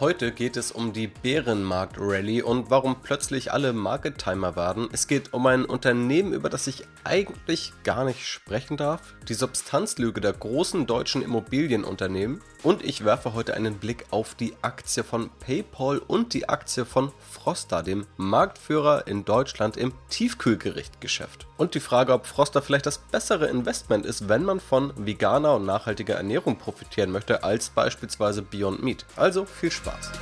Heute geht es um die Bärenmarkt-Rallye und warum plötzlich alle Market Timer werden. Es geht um ein Unternehmen, über das ich eigentlich gar nicht sprechen darf, die Substanzlüge der großen deutschen Immobilienunternehmen und ich werfe heute einen Blick auf die Aktie von PayPal und die Aktie von Froster, dem Marktführer in Deutschland im Tiefkühlgerichtgeschäft. Und die Frage, ob Froster vielleicht das bessere Investment ist, wenn man von veganer und nachhaltiger Ernährung profitieren möchte, als beispielsweise Beyond Meat. Also viel Spaß. Spaß.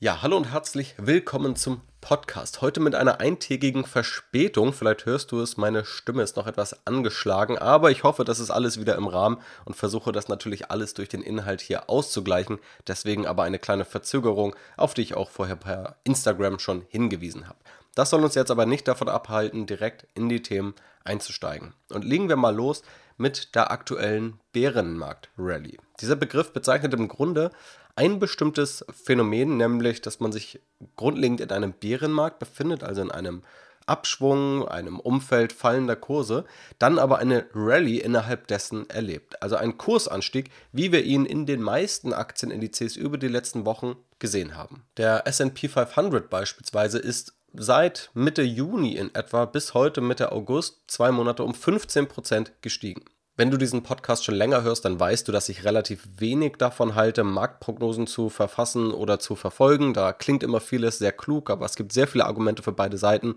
Ja, hallo und herzlich willkommen zum Podcast. Heute mit einer eintägigen Verspätung. Vielleicht hörst du es, meine Stimme ist noch etwas angeschlagen, aber ich hoffe, das ist alles wieder im Rahmen und versuche das natürlich alles durch den Inhalt hier auszugleichen. Deswegen aber eine kleine Verzögerung, auf die ich auch vorher per Instagram schon hingewiesen habe. Das soll uns jetzt aber nicht davon abhalten, direkt in die Themen einzusteigen. Und legen wir mal los mit der aktuellen Bärenmarkt-Rallye. Dieser Begriff bezeichnet im Grunde ein bestimmtes Phänomen, nämlich dass man sich grundlegend in einem Bärenmarkt befindet, also in einem Abschwung, einem Umfeld fallender Kurse, dann aber eine Rallye innerhalb dessen erlebt. Also ein Kursanstieg, wie wir ihn in den meisten Aktienindizes über die letzten Wochen gesehen haben. Der SP 500 beispielsweise ist seit Mitte Juni in etwa bis heute Mitte August zwei Monate um 15% gestiegen. Wenn du diesen Podcast schon länger hörst, dann weißt du, dass ich relativ wenig davon halte, Marktprognosen zu verfassen oder zu verfolgen. Da klingt immer vieles sehr klug, aber es gibt sehr viele Argumente für beide Seiten.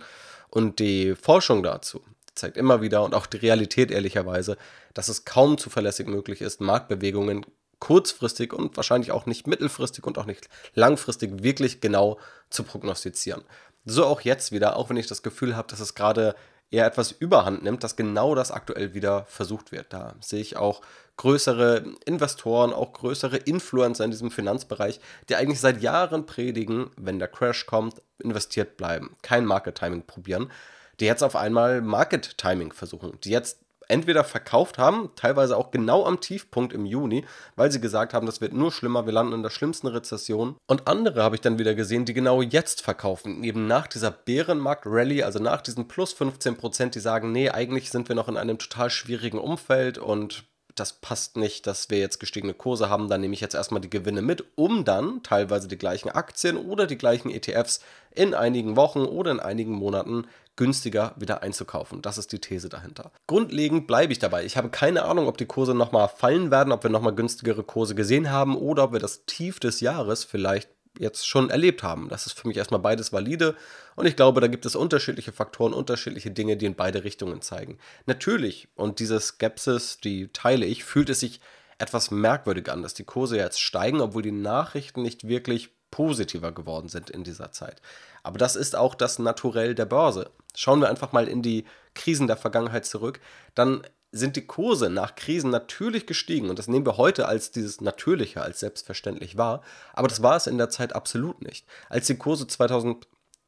Und die Forschung dazu zeigt immer wieder und auch die Realität ehrlicherweise, dass es kaum zuverlässig möglich ist, Marktbewegungen kurzfristig und wahrscheinlich auch nicht mittelfristig und auch nicht langfristig wirklich genau zu prognostizieren. So auch jetzt wieder, auch wenn ich das Gefühl habe, dass es gerade eher etwas überhand nimmt, dass genau das aktuell wieder versucht wird. Da sehe ich auch größere Investoren, auch größere Influencer in diesem Finanzbereich, die eigentlich seit Jahren predigen, wenn der Crash kommt, investiert bleiben, kein Market Timing probieren, die jetzt auf einmal Market Timing versuchen, die jetzt entweder verkauft haben, teilweise auch genau am Tiefpunkt im Juni, weil sie gesagt haben, das wird nur schlimmer, wir landen in der schlimmsten Rezession. Und andere habe ich dann wieder gesehen, die genau jetzt verkaufen, eben nach dieser Bärenmarkt-Rallye, also nach diesen plus 15 Prozent, die sagen, nee, eigentlich sind wir noch in einem total schwierigen Umfeld und das passt nicht, dass wir jetzt gestiegene Kurse haben, dann nehme ich jetzt erstmal die Gewinne mit, um dann teilweise die gleichen Aktien oder die gleichen ETFs in einigen Wochen oder in einigen Monaten günstiger wieder einzukaufen. Das ist die These dahinter. Grundlegend bleibe ich dabei. Ich habe keine Ahnung, ob die Kurse nochmal fallen werden, ob wir nochmal günstigere Kurse gesehen haben oder ob wir das Tief des Jahres vielleicht jetzt schon erlebt haben. Das ist für mich erstmal beides valide und ich glaube, da gibt es unterschiedliche Faktoren, unterschiedliche Dinge, die in beide Richtungen zeigen. Natürlich, und diese Skepsis, die teile ich, fühlt es sich etwas merkwürdig an, dass die Kurse jetzt steigen, obwohl die Nachrichten nicht wirklich positiver geworden sind in dieser Zeit. Aber das ist auch das Naturell der Börse. Schauen wir einfach mal in die Krisen der Vergangenheit zurück, dann sind die Kurse nach Krisen natürlich gestiegen und das nehmen wir heute als dieses Natürliche, als selbstverständlich wahr, aber das war es in der Zeit absolut nicht. Als die Kurse 2000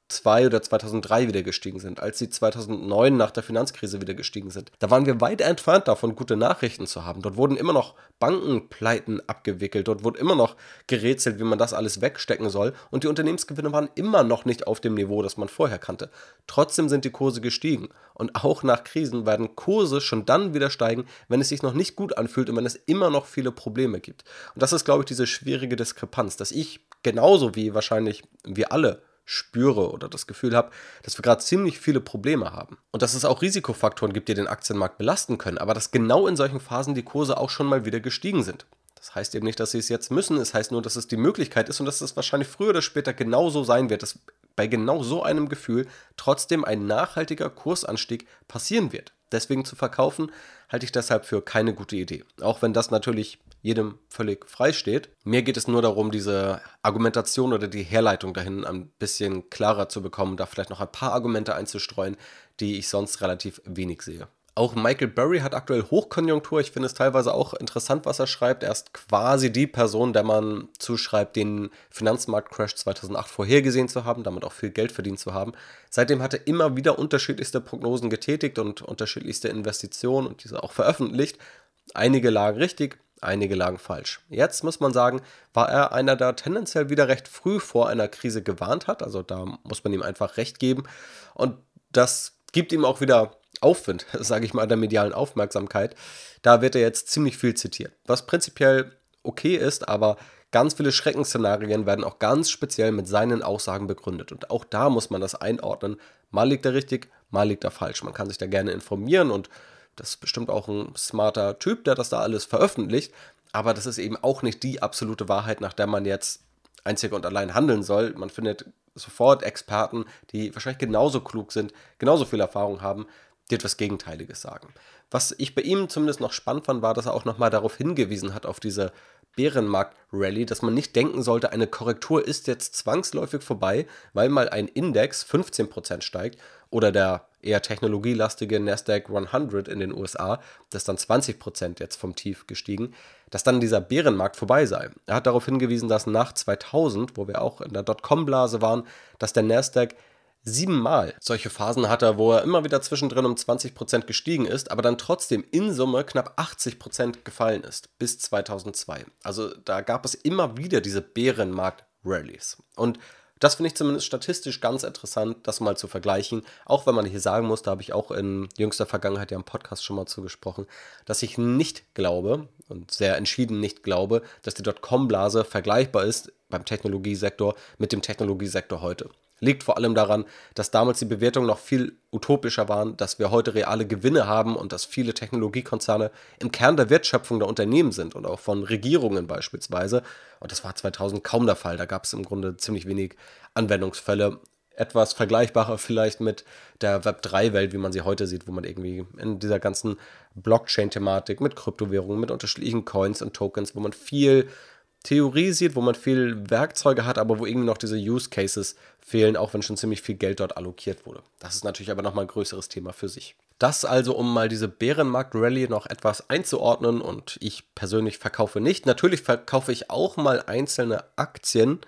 2002 oder 2003 wieder gestiegen sind, als sie 2009 nach der Finanzkrise wieder gestiegen sind. Da waren wir weit entfernt davon, gute Nachrichten zu haben. Dort wurden immer noch Bankenpleiten abgewickelt, dort wurde immer noch gerätselt, wie man das alles wegstecken soll und die Unternehmensgewinne waren immer noch nicht auf dem Niveau, das man vorher kannte. Trotzdem sind die Kurse gestiegen und auch nach Krisen werden Kurse schon dann wieder steigen, wenn es sich noch nicht gut anfühlt und wenn es immer noch viele Probleme gibt. Und das ist, glaube ich, diese schwierige Diskrepanz, dass ich genauso wie wahrscheinlich wir alle spüre oder das Gefühl habe, dass wir gerade ziemlich viele Probleme haben. Und dass es auch Risikofaktoren gibt, die den Aktienmarkt belasten können, aber dass genau in solchen Phasen die Kurse auch schon mal wieder gestiegen sind. Das heißt eben nicht, dass sie es jetzt müssen, es heißt nur, dass es die Möglichkeit ist und dass es wahrscheinlich früher oder später genauso sein wird, dass bei genau so einem Gefühl trotzdem ein nachhaltiger Kursanstieg passieren wird. Deswegen zu verkaufen, halte ich deshalb für keine gute Idee. Auch wenn das natürlich jedem völlig frei steht. Mir geht es nur darum, diese Argumentation oder die Herleitung dahin ein bisschen klarer zu bekommen, da vielleicht noch ein paar Argumente einzustreuen, die ich sonst relativ wenig sehe. Auch Michael Burry hat aktuell Hochkonjunktur. Ich finde es teilweise auch interessant, was er schreibt. Er ist quasi die Person, der man zuschreibt, den Finanzmarktcrash 2008 vorhergesehen zu haben, damit auch viel Geld verdient zu haben. Seitdem hat er immer wieder unterschiedlichste Prognosen getätigt und unterschiedlichste Investitionen und diese auch veröffentlicht. Einige lagen richtig, Einige lagen falsch. Jetzt muss man sagen, war er einer, der tendenziell wieder recht früh vor einer Krise gewarnt hat. Also da muss man ihm einfach recht geben. Und das gibt ihm auch wieder Aufwind, sage ich mal, der medialen Aufmerksamkeit, da wird er jetzt ziemlich viel zitiert. Was prinzipiell okay ist, aber ganz viele Schreckensszenarien werden auch ganz speziell mit seinen Aussagen begründet. Und auch da muss man das einordnen. Mal liegt er richtig, mal liegt er falsch. Man kann sich da gerne informieren und das ist bestimmt auch ein smarter Typ, der das da alles veröffentlicht. Aber das ist eben auch nicht die absolute Wahrheit, nach der man jetzt einzig und allein handeln soll. Man findet sofort Experten, die wahrscheinlich genauso klug sind, genauso viel Erfahrung haben, die etwas Gegenteiliges sagen. Was ich bei ihm zumindest noch spannend fand, war, dass er auch nochmal darauf hingewiesen hat, auf diese Bärenmarkt-Rally, dass man nicht denken sollte, eine Korrektur ist jetzt zwangsläufig vorbei, weil mal ein Index 15% steigt oder der eher technologielastige Nasdaq 100 in den USA, das dann 20% jetzt vom Tief gestiegen, dass dann dieser Bärenmarkt vorbei sei. Er hat darauf hingewiesen, dass nach 2000, wo wir auch in der Dotcom-Blase waren, dass der Nasdaq siebenmal solche Phasen hatte, wo er immer wieder zwischendrin um 20% gestiegen ist, aber dann trotzdem in Summe knapp 80% gefallen ist bis 2002. Also da gab es immer wieder diese Bärenmarkt-Rallies. Und das finde ich zumindest statistisch ganz interessant, das mal zu vergleichen. Auch wenn man hier sagen muss, da habe ich auch in jüngster Vergangenheit ja im Podcast schon mal zugesprochen, dass ich nicht glaube und sehr entschieden nicht glaube, dass die Dotcom-Blase vergleichbar ist beim Technologiesektor mit dem Technologiesektor heute. Liegt vor allem daran, dass damals die Bewertungen noch viel utopischer waren, dass wir heute reale Gewinne haben und dass viele Technologiekonzerne im Kern der Wertschöpfung der Unternehmen sind und auch von Regierungen beispielsweise. Und das war 2000 kaum der Fall. Da gab es im Grunde ziemlich wenig Anwendungsfälle. Etwas vergleichbarer vielleicht mit der Web3-Welt, wie man sie heute sieht, wo man irgendwie in dieser ganzen Blockchain-Thematik mit Kryptowährungen, mit unterschiedlichen Coins und Tokens, wo man viel Theorie sieht, wo man viel Werkzeuge hat, aber wo irgendwie noch diese Use Cases fehlen, auch wenn schon ziemlich viel Geld dort allokiert wurde. Das ist natürlich aber nochmal ein größeres Thema für sich. Das also, um mal diese Bärenmarkt-Rallye noch etwas einzuordnen und ich persönlich verkaufe nicht. Natürlich verkaufe ich auch mal einzelne Aktien,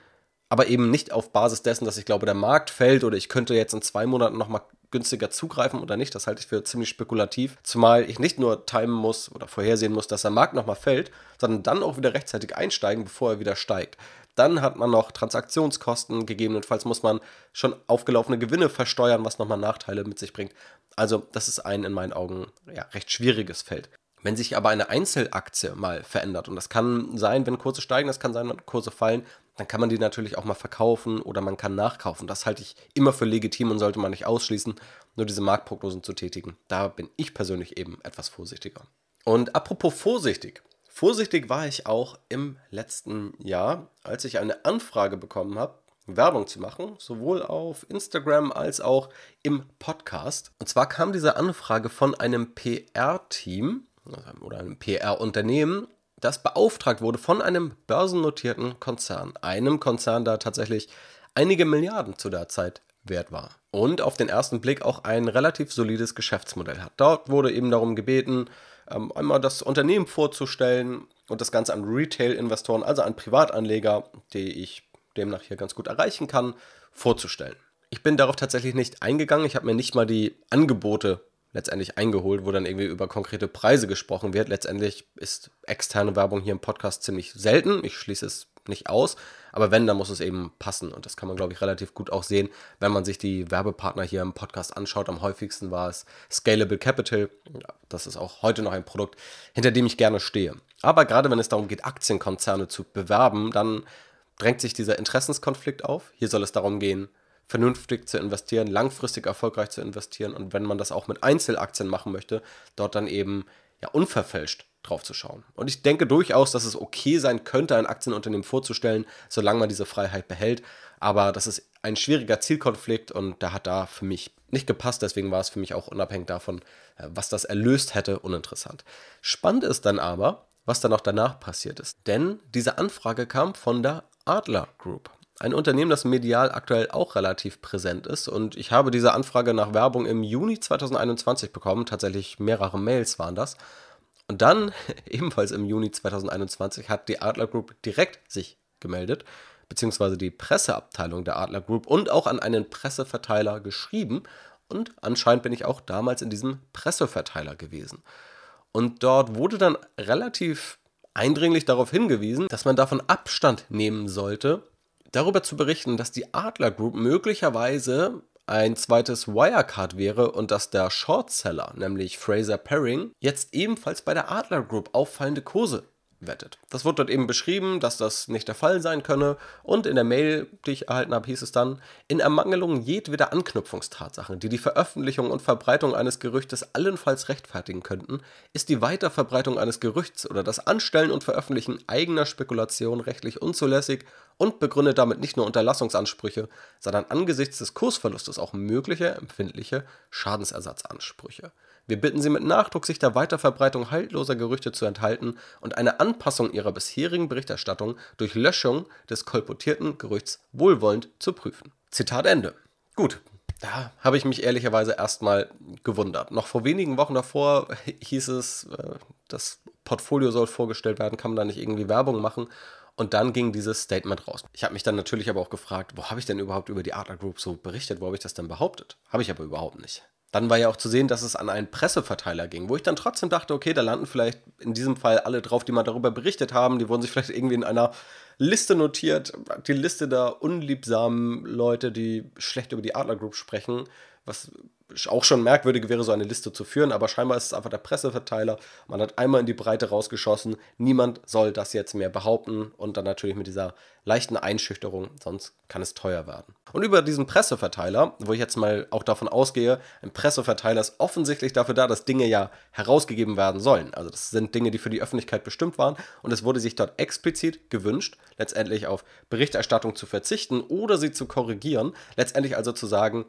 aber eben nicht auf Basis dessen, dass ich glaube, der Markt fällt oder ich könnte jetzt in zwei Monaten nochmal günstiger zugreifen oder nicht. Das halte ich für ziemlich spekulativ. Zumal ich nicht nur timen muss oder vorhersehen muss, dass der Markt nochmal fällt, sondern dann auch wieder rechtzeitig einsteigen, bevor er wieder steigt. Dann hat man noch Transaktionskosten. Gegebenenfalls muss man schon aufgelaufene Gewinne versteuern, was nochmal Nachteile mit sich bringt. Also, das ist ein in meinen Augen ja, recht schwieriges Feld. Wenn sich aber eine Einzelaktie mal verändert, und das kann sein, wenn Kurse steigen, das kann sein, wenn Kurse fallen, dann kann man die natürlich auch mal verkaufen oder man kann nachkaufen. Das halte ich immer für legitim und sollte man nicht ausschließen, nur diese Marktprognosen zu tätigen. Da bin ich persönlich eben etwas vorsichtiger. Und apropos vorsichtig. Vorsichtig war ich auch im letzten Jahr, als ich eine Anfrage bekommen habe, Werbung zu machen, sowohl auf Instagram als auch im Podcast. Und zwar kam diese Anfrage von einem PR-Team oder einem PR-Unternehmen, das beauftragt wurde von einem börsennotierten Konzern. Einem Konzern, der tatsächlich einige Milliarden zu der Zeit wert war. Und auf den ersten Blick auch ein relativ solides Geschäftsmodell hat. Dort wurde eben darum gebeten, ähm, einmal das Unternehmen vorzustellen und das Ganze an Retail-Investoren, also an Privatanleger, die ich demnach hier ganz gut erreichen kann, vorzustellen. Ich bin darauf tatsächlich nicht eingegangen. Ich habe mir nicht mal die Angebote letztendlich eingeholt, wo dann irgendwie über konkrete Preise gesprochen wird. Letztendlich ist externe Werbung hier im Podcast ziemlich selten. Ich schließe es nicht aus. Aber wenn, dann muss es eben passen. Und das kann man, glaube ich, relativ gut auch sehen, wenn man sich die Werbepartner hier im Podcast anschaut. Am häufigsten war es Scalable Capital. Das ist auch heute noch ein Produkt, hinter dem ich gerne stehe. Aber gerade wenn es darum geht, Aktienkonzerne zu bewerben, dann drängt sich dieser Interessenskonflikt auf. Hier soll es darum gehen, vernünftig zu investieren, langfristig erfolgreich zu investieren und wenn man das auch mit Einzelaktien machen möchte, dort dann eben ja unverfälscht drauf zu schauen. Und ich denke durchaus, dass es okay sein könnte, ein Aktienunternehmen vorzustellen, solange man diese Freiheit behält. Aber das ist ein schwieriger Zielkonflikt und der hat da für mich nicht gepasst. Deswegen war es für mich auch unabhängig davon, äh, was das erlöst hätte, uninteressant. Spannend ist dann aber, was dann noch danach passiert ist. Denn diese Anfrage kam von der Adler Group. Ein Unternehmen, das medial aktuell auch relativ präsent ist. Und ich habe diese Anfrage nach Werbung im Juni 2021 bekommen. Tatsächlich mehrere Mails waren das. Und dann, ebenfalls im Juni 2021, hat die Adler Group direkt sich gemeldet, beziehungsweise die Presseabteilung der Adler Group und auch an einen Presseverteiler geschrieben. Und anscheinend bin ich auch damals in diesem Presseverteiler gewesen. Und dort wurde dann relativ eindringlich darauf hingewiesen, dass man davon Abstand nehmen sollte, darüber zu berichten, dass die Adler Group möglicherweise ein zweites Wirecard wäre und dass der Shortseller, nämlich Fraser Paring, jetzt ebenfalls bei der Adler Group auffallende Kurse wettet. Das wurde dort eben beschrieben, dass das nicht der Fall sein könne und in der Mail, die ich erhalten habe, hieß es dann, in Ermangelung jedweder Anknüpfungstatsachen, die die Veröffentlichung und Verbreitung eines Gerüchtes allenfalls rechtfertigen könnten, ist die Weiterverbreitung eines Gerüchts oder das Anstellen und Veröffentlichen eigener Spekulationen rechtlich unzulässig und begründet damit nicht nur Unterlassungsansprüche, sondern angesichts des Kursverlustes auch mögliche empfindliche Schadensersatzansprüche. Wir bitten Sie mit Nachdruck, sich der Weiterverbreitung haltloser Gerüchte zu enthalten und eine Anpassung Ihrer bisherigen Berichterstattung durch Löschung des kolportierten Gerüchts wohlwollend zu prüfen. Zitat Ende. Gut, da habe ich mich ehrlicherweise erstmal gewundert. Noch vor wenigen Wochen davor hieß es, äh, das Portfolio soll vorgestellt werden, kann man da nicht irgendwie Werbung machen? Und dann ging dieses Statement raus. Ich habe mich dann natürlich aber auch gefragt, wo habe ich denn überhaupt über die Adler Group so berichtet? Wo habe ich das denn behauptet? Habe ich aber überhaupt nicht. Dann war ja auch zu sehen, dass es an einen Presseverteiler ging, wo ich dann trotzdem dachte, okay, da landen vielleicht in diesem Fall alle drauf, die mal darüber berichtet haben. Die wurden sich vielleicht irgendwie in einer Liste notiert. Die Liste der unliebsamen Leute, die schlecht über die Adler Group sprechen, was auch schon merkwürdig wäre, so eine Liste zu führen, aber scheinbar ist es einfach der Presseverteiler. Man hat einmal in die Breite rausgeschossen. Niemand soll das jetzt mehr behaupten und dann natürlich mit dieser leichten Einschüchterung, sonst kann es teuer werden. Und über diesen Presseverteiler, wo ich jetzt mal auch davon ausgehe, ein Presseverteiler ist offensichtlich dafür da, dass Dinge ja herausgegeben werden sollen. Also das sind Dinge, die für die Öffentlichkeit bestimmt waren und es wurde sich dort explizit gewünscht, letztendlich auf Berichterstattung zu verzichten oder sie zu korrigieren, letztendlich also zu sagen,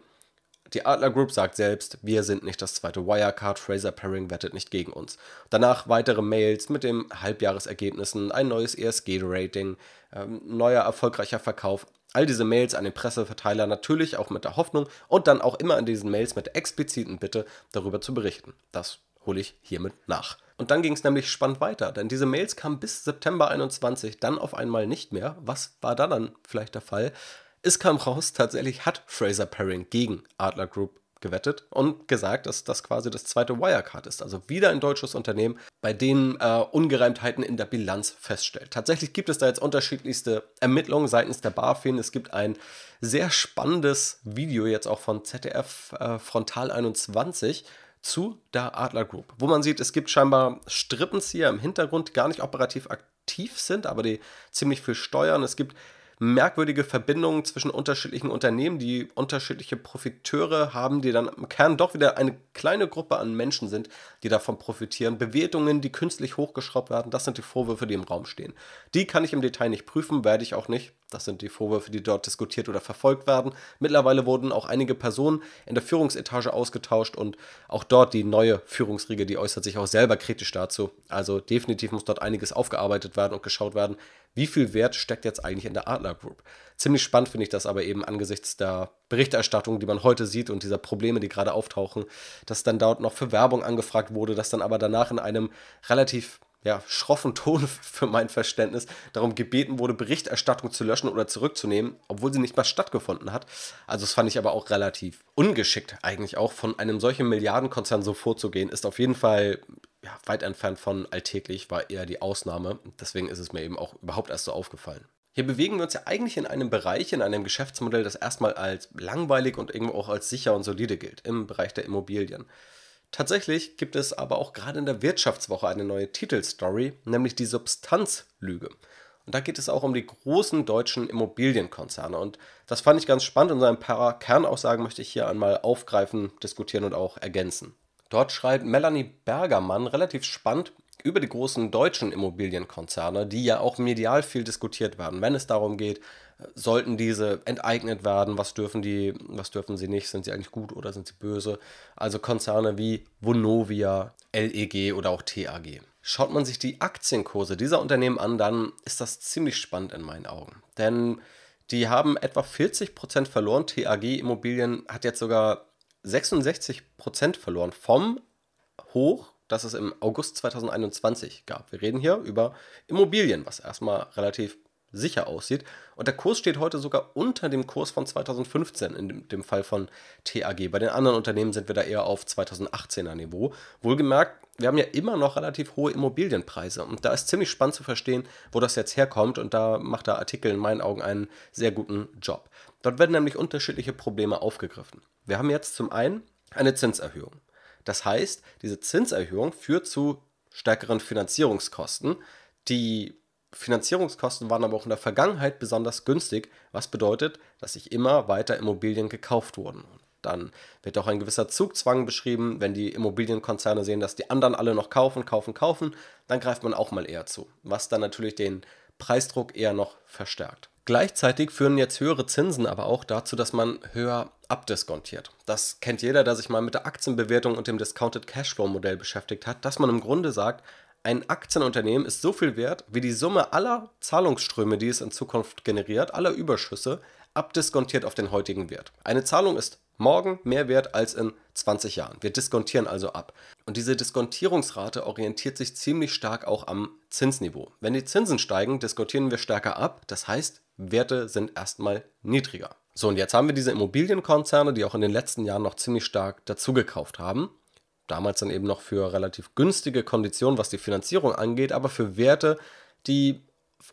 die Adler Group sagt selbst, wir sind nicht das zweite Wirecard, Fraser Paring wettet nicht gegen uns. Danach weitere Mails mit den Halbjahresergebnissen, ein neues ESG-Rating, ähm, neuer erfolgreicher Verkauf. All diese Mails an den Presseverteiler natürlich auch mit der Hoffnung und dann auch immer an diesen Mails mit der expliziten Bitte darüber zu berichten. Das hole ich hiermit nach. Und dann ging es nämlich spannend weiter, denn diese Mails kamen bis September 21 dann auf einmal nicht mehr. Was war da dann vielleicht der Fall? Es kam raus, tatsächlich hat Fraser Paring gegen Adler Group gewettet und gesagt, dass das quasi das zweite Wirecard ist. Also wieder ein deutsches Unternehmen, bei dem äh, Ungereimtheiten in der Bilanz feststellt. Tatsächlich gibt es da jetzt unterschiedlichste Ermittlungen seitens der BaFin. Es gibt ein sehr spannendes Video jetzt auch von ZDF äh, Frontal 21 zu der Adler Group, wo man sieht, es gibt scheinbar Strippenzieher im Hintergrund, die gar nicht operativ aktiv sind, aber die ziemlich viel steuern. Es gibt merkwürdige Verbindungen zwischen unterschiedlichen Unternehmen, die unterschiedliche Profiteure haben, die dann im Kern doch wieder eine kleine Gruppe an Menschen sind, die davon profitieren. Bewertungen, die künstlich hochgeschraubt werden, das sind die Vorwürfe, die im Raum stehen. Die kann ich im Detail nicht prüfen, werde ich auch nicht. Das sind die Vorwürfe, die dort diskutiert oder verfolgt werden. Mittlerweile wurden auch einige Personen in der Führungsetage ausgetauscht und auch dort die neue Führungsriege, die äußert sich auch selber kritisch dazu. Also definitiv muss dort einiges aufgearbeitet werden und geschaut werden, wie viel Wert steckt jetzt eigentlich in der Adler Group. Ziemlich spannend finde ich das aber eben angesichts der Berichterstattung, die man heute sieht und dieser Probleme, die gerade auftauchen, dass dann dort noch für Werbung angefragt wurde, dass dann aber danach in einem relativ ja, schroffen Ton für mein Verständnis darum gebeten wurde, Berichterstattung zu löschen oder zurückzunehmen, obwohl sie nicht mal stattgefunden hat. Also das fand ich aber auch relativ ungeschickt eigentlich auch von einem solchen Milliardenkonzern so vorzugehen, ist auf jeden Fall ja, weit entfernt von alltäglich, war eher die Ausnahme. Deswegen ist es mir eben auch überhaupt erst so aufgefallen. Hier bewegen wir uns ja eigentlich in einem Bereich, in einem Geschäftsmodell, das erstmal als langweilig und irgendwo auch als sicher und solide gilt, im Bereich der Immobilien. Tatsächlich gibt es aber auch gerade in der Wirtschaftswoche eine neue Titelstory, nämlich die Substanzlüge. Und da geht es auch um die großen deutschen Immobilienkonzerne. Und das fand ich ganz spannend und so ein paar Kernaussagen möchte ich hier einmal aufgreifen, diskutieren und auch ergänzen. Dort schreibt Melanie Bergermann relativ spannend über die großen deutschen Immobilienkonzerne, die ja auch medial viel diskutiert werden, wenn es darum geht, sollten diese enteignet werden, was dürfen die, was dürfen sie nicht, sind sie eigentlich gut oder sind sie böse? Also Konzerne wie Vonovia, LEG oder auch TAG. Schaut man sich die Aktienkurse dieser Unternehmen an, dann ist das ziemlich spannend in meinen Augen. Denn die haben etwa 40% verloren. TAG Immobilien hat jetzt sogar 66% verloren vom Hoch, das es im August 2021 gab. Wir reden hier über Immobilien, was erstmal relativ sicher aussieht. Und der Kurs steht heute sogar unter dem Kurs von 2015 in dem Fall von TAG. Bei den anderen Unternehmen sind wir da eher auf 2018er Niveau. Wohlgemerkt, wir haben ja immer noch relativ hohe Immobilienpreise. Und da ist ziemlich spannend zu verstehen, wo das jetzt herkommt. Und da macht der Artikel in meinen Augen einen sehr guten Job. Dort werden nämlich unterschiedliche Probleme aufgegriffen. Wir haben jetzt zum einen eine Zinserhöhung. Das heißt, diese Zinserhöhung führt zu stärkeren Finanzierungskosten. Die Finanzierungskosten waren aber auch in der Vergangenheit besonders günstig, was bedeutet, dass sich immer weiter Immobilien gekauft wurden. Dann wird auch ein gewisser Zugzwang beschrieben. Wenn die Immobilienkonzerne sehen, dass die anderen alle noch kaufen, kaufen, kaufen, dann greift man auch mal eher zu, was dann natürlich den Preisdruck eher noch verstärkt. Gleichzeitig führen jetzt höhere Zinsen aber auch dazu, dass man höher abdiskontiert. Das kennt jeder, der sich mal mit der Aktienbewertung und dem Discounted Cashflow Modell beschäftigt hat, dass man im Grunde sagt, ein Aktienunternehmen ist so viel wert wie die Summe aller Zahlungsströme, die es in Zukunft generiert, aller Überschüsse, abdiskontiert auf den heutigen Wert. Eine Zahlung ist morgen mehr wert als in 20 Jahren. Wir diskontieren also ab. Und diese Diskontierungsrate orientiert sich ziemlich stark auch am Zinsniveau. Wenn die Zinsen steigen, diskontieren wir stärker ab. Das heißt, Werte sind erstmal niedriger. So, und jetzt haben wir diese Immobilienkonzerne, die auch in den letzten Jahren noch ziemlich stark dazugekauft haben. Damals dann eben noch für relativ günstige Konditionen, was die Finanzierung angeht, aber für Werte, die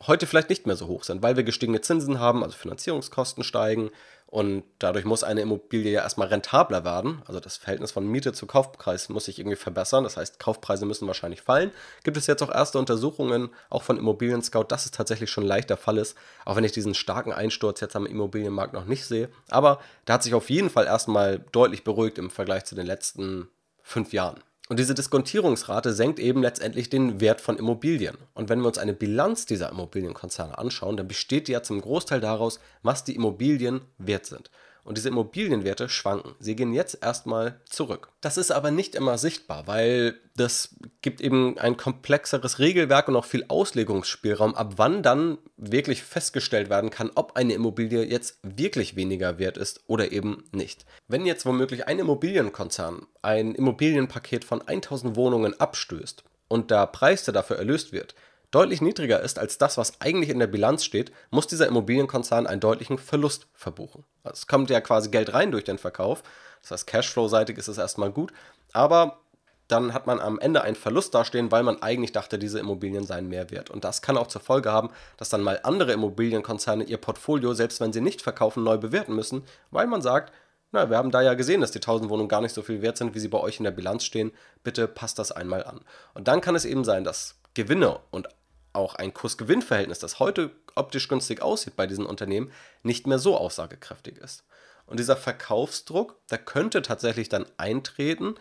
heute vielleicht nicht mehr so hoch sind, weil wir gestiegene Zinsen haben, also Finanzierungskosten steigen und dadurch muss eine Immobilie ja erstmal rentabler werden. Also das Verhältnis von Miete zu Kaufpreis muss sich irgendwie verbessern. Das heißt, Kaufpreise müssen wahrscheinlich fallen. Gibt es jetzt auch erste Untersuchungen, auch von Immobilien Scout, dass es tatsächlich schon leicht der Fall ist, auch wenn ich diesen starken Einsturz jetzt am Immobilienmarkt noch nicht sehe. Aber da hat sich auf jeden Fall erstmal deutlich beruhigt im Vergleich zu den letzten fünf Jahren. Und diese Diskontierungsrate senkt eben letztendlich den Wert von Immobilien. Und wenn wir uns eine Bilanz dieser Immobilienkonzerne anschauen, dann besteht die ja zum Großteil daraus, was die Immobilien wert sind. Und diese Immobilienwerte schwanken. Sie gehen jetzt erstmal zurück. Das ist aber nicht immer sichtbar, weil das gibt eben ein komplexeres Regelwerk und auch viel Auslegungsspielraum, ab wann dann wirklich festgestellt werden kann, ob eine Immobilie jetzt wirklich weniger wert ist oder eben nicht. Wenn jetzt womöglich ein Immobilienkonzern ein Immobilienpaket von 1000 Wohnungen abstößt und der Preis, der dafür erlöst wird, deutlich niedriger ist als das, was eigentlich in der Bilanz steht, muss dieser Immobilienkonzern einen deutlichen Verlust verbuchen. Also es kommt ja quasi Geld rein durch den Verkauf. Das heißt, Cashflow-seitig ist es erstmal gut, aber dann hat man am Ende einen Verlust dastehen, weil man eigentlich dachte, diese Immobilien seien mehr wert. Und das kann auch zur Folge haben, dass dann mal andere Immobilienkonzerne ihr Portfolio, selbst wenn sie nicht verkaufen, neu bewerten müssen, weil man sagt, na, wir haben da ja gesehen, dass die 1000 Wohnungen gar nicht so viel wert sind, wie sie bei euch in der Bilanz stehen. Bitte passt das einmal an. Und dann kann es eben sein, dass Gewinne und auch ein Kursgewinnverhältnis, das heute optisch günstig aussieht bei diesen Unternehmen, nicht mehr so aussagekräftig ist. Und dieser Verkaufsdruck, der könnte tatsächlich dann eintreten,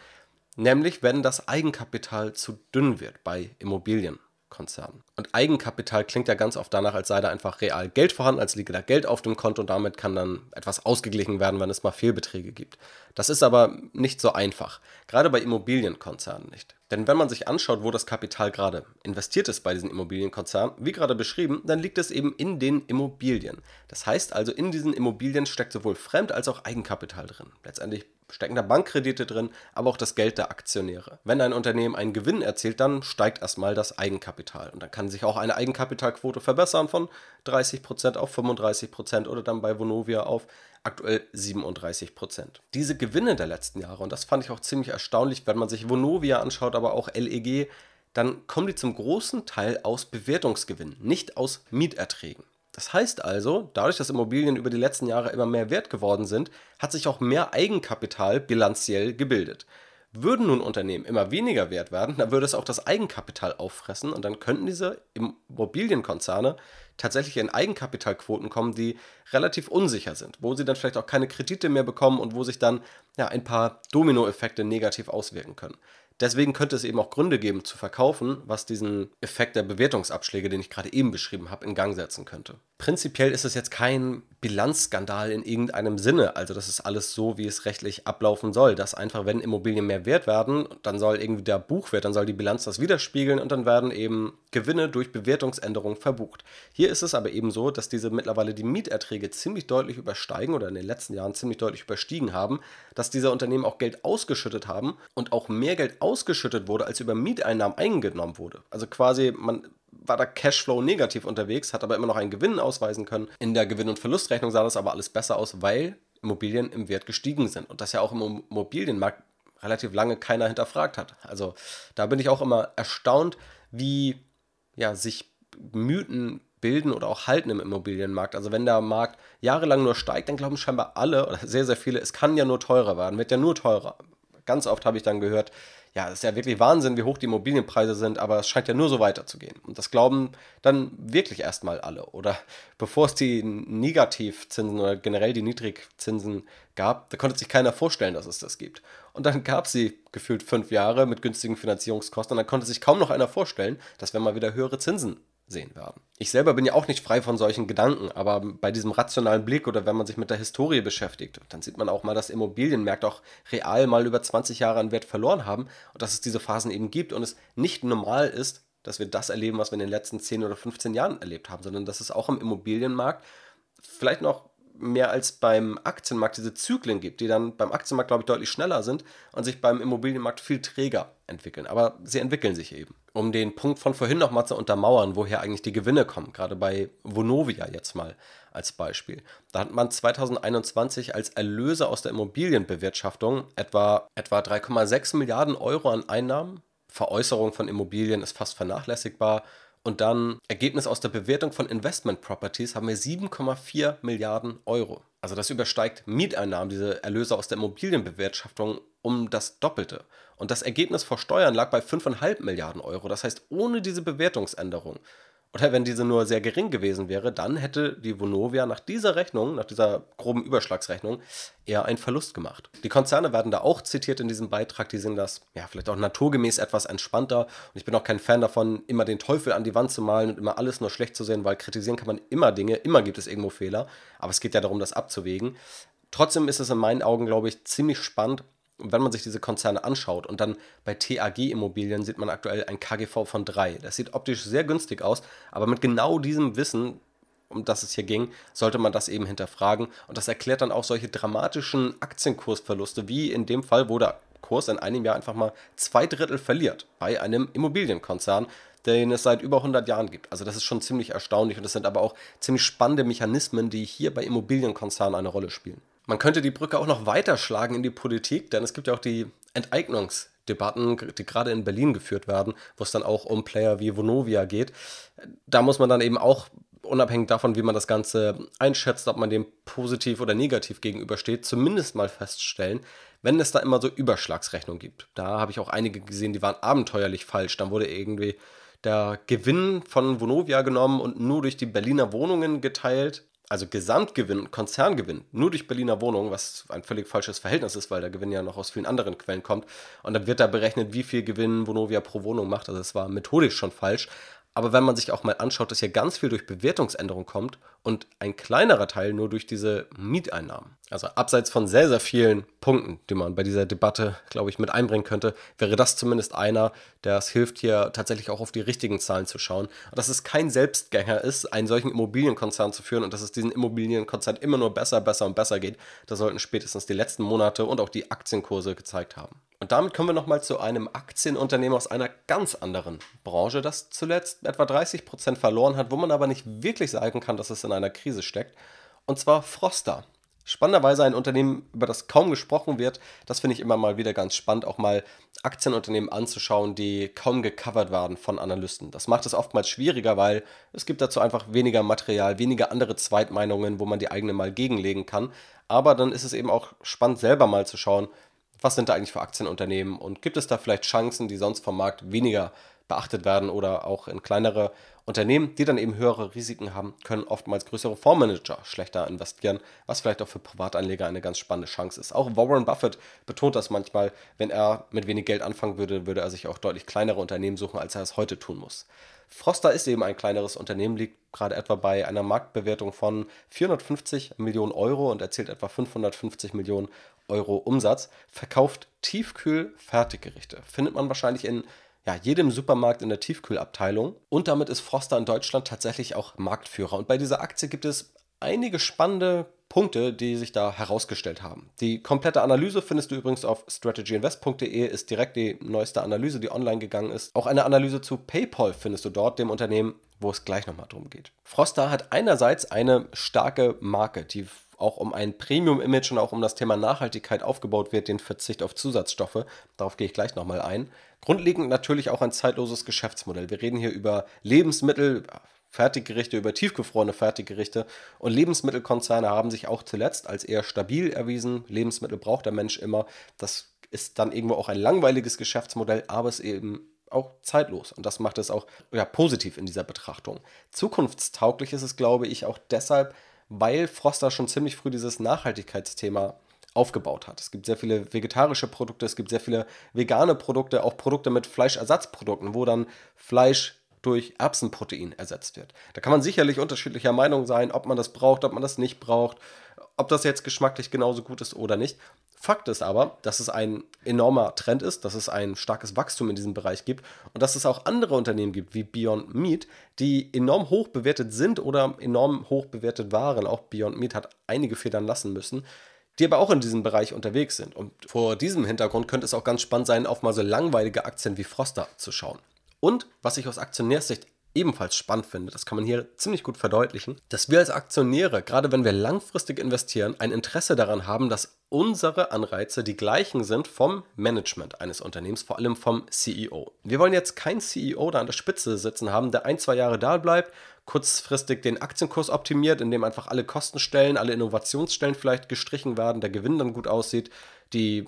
nämlich wenn das Eigenkapital zu dünn wird bei Immobilien. Konzernen. Und Eigenkapital klingt ja ganz oft danach, als sei da einfach real Geld vorhanden, als liege da Geld auf dem Konto und damit kann dann etwas ausgeglichen werden, wenn es mal Fehlbeträge gibt. Das ist aber nicht so einfach, gerade bei Immobilienkonzernen nicht. Denn wenn man sich anschaut, wo das Kapital gerade investiert ist bei diesen Immobilienkonzernen, wie gerade beschrieben, dann liegt es eben in den Immobilien. Das heißt also, in diesen Immobilien steckt sowohl Fremd- als auch Eigenkapital drin. Letztendlich stecken da Bankkredite drin, aber auch das Geld der Aktionäre. Wenn ein Unternehmen einen Gewinn erzielt, dann steigt erstmal das Eigenkapital. Und dann kann sich auch eine Eigenkapitalquote verbessern von 30% auf 35% oder dann bei Vonovia auf aktuell 37%. Diese Gewinne der letzten Jahre, und das fand ich auch ziemlich erstaunlich, wenn man sich Vonovia anschaut, aber auch LEG, dann kommen die zum großen Teil aus Bewertungsgewinnen, nicht aus Mieterträgen. Das heißt also, dadurch, dass Immobilien über die letzten Jahre immer mehr wert geworden sind, hat sich auch mehr Eigenkapital bilanziell gebildet. Würden nun Unternehmen immer weniger wert werden, dann würde es auch das Eigenkapital auffressen und dann könnten diese Immobilienkonzerne tatsächlich in Eigenkapitalquoten kommen, die relativ unsicher sind, wo sie dann vielleicht auch keine Kredite mehr bekommen und wo sich dann ja, ein paar Dominoeffekte negativ auswirken können. Deswegen könnte es eben auch Gründe geben zu verkaufen, was diesen Effekt der Bewertungsabschläge, den ich gerade eben beschrieben habe, in Gang setzen könnte. Prinzipiell ist es jetzt kein Bilanzskandal in irgendeinem Sinne. Also das ist alles so, wie es rechtlich ablaufen soll. Dass einfach, wenn Immobilien mehr wert werden, dann soll irgendwie der Buchwert, dann soll die Bilanz das widerspiegeln und dann werden eben Gewinne durch Bewertungsänderungen verbucht. Hier ist es aber eben so, dass diese mittlerweile die Mieterträge ziemlich deutlich übersteigen oder in den letzten Jahren ziemlich deutlich überstiegen haben, dass diese Unternehmen auch Geld ausgeschüttet haben und auch mehr Geld ausgeschüttet wurde, als über Mieteinnahmen eingenommen wurde. Also quasi man war der Cashflow negativ unterwegs, hat aber immer noch einen Gewinn ausweisen können. In der Gewinn- und Verlustrechnung sah das aber alles besser aus, weil Immobilien im Wert gestiegen sind und das ja auch im Immobilienmarkt relativ lange keiner hinterfragt hat. Also da bin ich auch immer erstaunt, wie ja, sich Mythen bilden oder auch halten im Immobilienmarkt. Also wenn der Markt jahrelang nur steigt, dann glauben scheinbar alle oder sehr, sehr viele, es kann ja nur teurer werden, wird ja nur teurer. Ganz oft habe ich dann gehört, ja, es ist ja wirklich Wahnsinn, wie hoch die Immobilienpreise sind, aber es scheint ja nur so weiterzugehen. Und das glauben dann wirklich erstmal alle. Oder bevor es die Negativzinsen oder generell die Niedrigzinsen gab, da konnte sich keiner vorstellen, dass es das gibt. Und dann gab es sie gefühlt fünf Jahre mit günstigen Finanzierungskosten und dann konnte sich kaum noch einer vorstellen, dass wir mal wieder höhere Zinsen sehen werden. Ich selber bin ja auch nicht frei von solchen Gedanken, aber bei diesem rationalen Blick oder wenn man sich mit der Historie beschäftigt, dann sieht man auch mal, dass Immobilienmärkte auch real mal über 20 Jahre an Wert verloren haben und dass es diese Phasen eben gibt und es nicht normal ist, dass wir das erleben, was wir in den letzten 10 oder 15 Jahren erlebt haben, sondern dass es auch im Immobilienmarkt vielleicht noch mehr als beim Aktienmarkt diese Zyklen gibt, die dann beim Aktienmarkt, glaube ich, deutlich schneller sind und sich beim Immobilienmarkt viel träger entwickeln. Aber sie entwickeln sich eben. Um den Punkt von vorhin nochmal zu untermauern, woher eigentlich die Gewinne kommen, gerade bei Vonovia jetzt mal als Beispiel. Da hat man 2021 als Erlöse aus der Immobilienbewirtschaftung etwa, etwa 3,6 Milliarden Euro an Einnahmen. Veräußerung von Immobilien ist fast vernachlässigbar und dann Ergebnis aus der Bewertung von Investment Properties haben wir 7,4 Milliarden Euro. Also das übersteigt Mieteinnahmen, diese Erlöse aus der Immobilienbewirtschaftung um das Doppelte. Und das Ergebnis vor Steuern lag bei 5,5 Milliarden Euro. Das heißt, ohne diese Bewertungsänderung oder wenn diese nur sehr gering gewesen wäre, dann hätte die Vonovia nach dieser Rechnung, nach dieser groben Überschlagsrechnung, eher einen Verlust gemacht. Die Konzerne werden da auch zitiert in diesem Beitrag, die sind das ja vielleicht auch naturgemäß etwas entspannter. Und ich bin auch kein Fan davon, immer den Teufel an die Wand zu malen und immer alles nur schlecht zu sehen, weil kritisieren kann man immer Dinge, immer gibt es irgendwo Fehler. Aber es geht ja darum, das abzuwägen. Trotzdem ist es in meinen Augen, glaube ich, ziemlich spannend, wenn man sich diese Konzerne anschaut und dann bei TAG Immobilien sieht man aktuell ein KGV von 3. Das sieht optisch sehr günstig aus, aber mit genau diesem Wissen, um das es hier ging, sollte man das eben hinterfragen. Und das erklärt dann auch solche dramatischen Aktienkursverluste, wie in dem Fall, wo der Kurs in einem Jahr einfach mal zwei Drittel verliert bei einem Immobilienkonzern, den es seit über 100 Jahren gibt. Also das ist schon ziemlich erstaunlich und das sind aber auch ziemlich spannende Mechanismen, die hier bei Immobilienkonzernen eine Rolle spielen. Man könnte die Brücke auch noch weiter schlagen in die Politik, denn es gibt ja auch die Enteignungsdebatten, die gerade in Berlin geführt werden, wo es dann auch um Player wie Vonovia geht. Da muss man dann eben auch unabhängig davon, wie man das Ganze einschätzt, ob man dem positiv oder negativ gegenübersteht, zumindest mal feststellen, wenn es da immer so Überschlagsrechnungen gibt. Da habe ich auch einige gesehen, die waren abenteuerlich falsch. Dann wurde irgendwie der Gewinn von Vonovia genommen und nur durch die Berliner Wohnungen geteilt also Gesamtgewinn, Konzerngewinn, nur durch Berliner Wohnungen, was ein völlig falsches Verhältnis ist, weil der Gewinn ja noch aus vielen anderen Quellen kommt. Und dann wird da berechnet, wie viel Gewinn Vonovia pro Wohnung macht. Also es war methodisch schon falsch. Aber wenn man sich auch mal anschaut, dass hier ganz viel durch Bewertungsänderung kommt und ein kleinerer Teil nur durch diese Mieteinnahmen. Also abseits von sehr, sehr vielen Punkten, die man bei dieser Debatte, glaube ich, mit einbringen könnte, wäre das zumindest einer, der es hilft, hier tatsächlich auch auf die richtigen Zahlen zu schauen. Dass es kein Selbstgänger ist, einen solchen Immobilienkonzern zu führen und dass es diesen Immobilienkonzern immer nur besser, besser und besser geht, das sollten spätestens die letzten Monate und auch die Aktienkurse gezeigt haben. Und damit kommen wir nochmal zu einem Aktienunternehmen aus einer ganz anderen Branche, das zuletzt etwa 30 Prozent verloren hat, wo man aber nicht wirklich sagen kann, dass es in einer Krise steckt. Und zwar Froster. Spannenderweise ein Unternehmen, über das kaum gesprochen wird. Das finde ich immer mal wieder ganz spannend, auch mal Aktienunternehmen anzuschauen, die kaum gecovert werden von Analysten. Das macht es oftmals schwieriger, weil es gibt dazu einfach weniger Material, weniger andere Zweitmeinungen, wo man die eigene mal gegenlegen kann. Aber dann ist es eben auch spannend, selber mal zu schauen, was sind da eigentlich für Aktienunternehmen und gibt es da vielleicht Chancen, die sonst vom Markt weniger beachtet werden oder auch in kleinere Unternehmen, die dann eben höhere Risiken haben, können oftmals größere Fondsmanager schlechter investieren, was vielleicht auch für Privatanleger eine ganz spannende Chance ist. Auch Warren Buffett betont das manchmal, wenn er mit wenig Geld anfangen würde, würde er sich auch deutlich kleinere Unternehmen suchen, als er es heute tun muss. Froster ist eben ein kleineres Unternehmen, liegt gerade etwa bei einer Marktbewertung von 450 Millionen Euro und erzielt etwa 550 Millionen Euro Umsatz, verkauft Tiefkühl-Fertiggerichte. Findet man wahrscheinlich in ja, jedem Supermarkt in der Tiefkühlabteilung. Und damit ist Froster in Deutschland tatsächlich auch Marktführer. Und bei dieser Aktie gibt es einige spannende Punkte, die sich da herausgestellt haben. Die komplette Analyse findest du übrigens auf strategyinvest.de, ist direkt die neueste Analyse, die online gegangen ist. Auch eine Analyse zu PayPal findest du dort, dem Unternehmen, wo es gleich nochmal drum geht. Froster hat einerseits eine starke Marke, die auch um ein Premium-Image und auch um das Thema Nachhaltigkeit aufgebaut wird, den Verzicht auf Zusatzstoffe. Darauf gehe ich gleich nochmal ein. Grundlegend natürlich auch ein zeitloses Geschäftsmodell. Wir reden hier über Lebensmittel, Fertiggerichte über tiefgefrorene Fertiggerichte. Und Lebensmittelkonzerne haben sich auch zuletzt als eher stabil erwiesen. Lebensmittel braucht der Mensch immer. Das ist dann irgendwo auch ein langweiliges Geschäftsmodell, aber es ist eben auch zeitlos. Und das macht es auch ja, positiv in dieser Betrachtung. Zukunftstauglich ist es, glaube ich, auch deshalb, weil Froster schon ziemlich früh dieses Nachhaltigkeitsthema aufgebaut hat. Es gibt sehr viele vegetarische Produkte, es gibt sehr viele vegane Produkte, auch Produkte mit Fleischersatzprodukten, wo dann Fleisch durch Erbsenprotein ersetzt wird. Da kann man sicherlich unterschiedlicher Meinung sein, ob man das braucht, ob man das nicht braucht, ob das jetzt geschmacklich genauso gut ist oder nicht. Fakt ist aber, dass es ein enormer Trend ist, dass es ein starkes Wachstum in diesem Bereich gibt und dass es auch andere Unternehmen gibt, wie Beyond Meat, die enorm hoch bewertet sind oder enorm hoch bewertet waren. Auch Beyond Meat hat einige Federn lassen müssen, die aber auch in diesem Bereich unterwegs sind. Und vor diesem Hintergrund könnte es auch ganz spannend sein, auf mal so langweilige Aktien wie Froster zu schauen. Und was ich aus Aktionärssicht ebenfalls spannend finde, das kann man hier ziemlich gut verdeutlichen, dass wir als Aktionäre, gerade wenn wir langfristig investieren, ein Interesse daran haben, dass unsere Anreize die gleichen sind vom Management eines Unternehmens, vor allem vom CEO. Wir wollen jetzt keinen CEO da an der Spitze sitzen haben, der ein, zwei Jahre da bleibt, kurzfristig den Aktienkurs optimiert, indem einfach alle Kostenstellen, alle Innovationsstellen vielleicht gestrichen werden, der Gewinn dann gut aussieht, die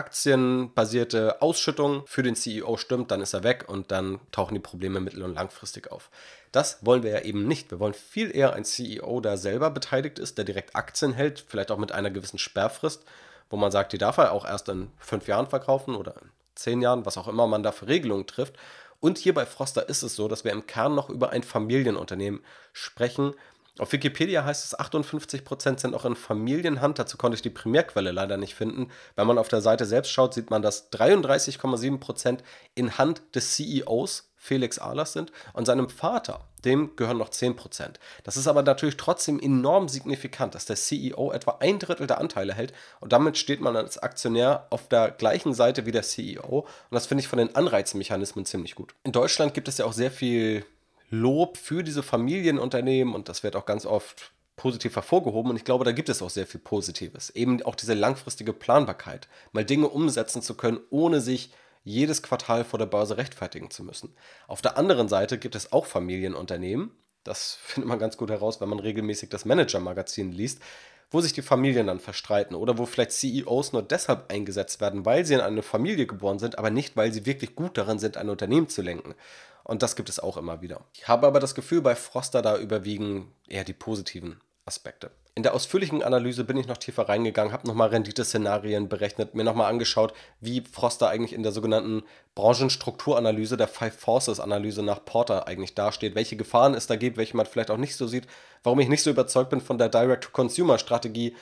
aktienbasierte Ausschüttung für den CEO stimmt, dann ist er weg und dann tauchen die Probleme mittel- und langfristig auf. Das wollen wir ja eben nicht. Wir wollen viel eher einen CEO, der selber beteiligt ist, der direkt Aktien hält, vielleicht auch mit einer gewissen Sperrfrist, wo man sagt, die darf er auch erst in fünf Jahren verkaufen oder in zehn Jahren, was auch immer man da für Regelungen trifft. Und hier bei Froster ist es so, dass wir im Kern noch über ein Familienunternehmen sprechen, auf Wikipedia heißt es, 58% sind auch in Familienhand. Dazu konnte ich die Primärquelle leider nicht finden. Wenn man auf der Seite selbst schaut, sieht man, dass 33,7% in Hand des CEOs Felix Ahlers sind und seinem Vater, dem gehören noch 10%. Das ist aber natürlich trotzdem enorm signifikant, dass der CEO etwa ein Drittel der Anteile hält und damit steht man als Aktionär auf der gleichen Seite wie der CEO und das finde ich von den Anreizmechanismen ziemlich gut. In Deutschland gibt es ja auch sehr viel Lob für diese Familienunternehmen und das wird auch ganz oft positiv hervorgehoben und ich glaube, da gibt es auch sehr viel Positives. Eben auch diese langfristige Planbarkeit, mal Dinge umsetzen zu können, ohne sich jedes Quartal vor der Börse rechtfertigen zu müssen. Auf der anderen Seite gibt es auch Familienunternehmen, das findet man ganz gut heraus, wenn man regelmäßig das Manager-Magazin liest, wo sich die Familien dann verstreiten oder wo vielleicht CEOs nur deshalb eingesetzt werden, weil sie in eine Familie geboren sind, aber nicht, weil sie wirklich gut darin sind, ein Unternehmen zu lenken. Und das gibt es auch immer wieder. Ich habe aber das Gefühl, bei Froster da überwiegen eher die positiven Aspekte. In der ausführlichen Analyse bin ich noch tiefer reingegangen, habe nochmal Renditeszenarien berechnet, mir nochmal angeschaut, wie Froster eigentlich in der sogenannten Branchenstrukturanalyse, der Five Forces Analyse nach Porter eigentlich dasteht, welche Gefahren es da gibt, welche man vielleicht auch nicht so sieht, warum ich nicht so überzeugt bin von der Direct-to-Consumer-Strategie,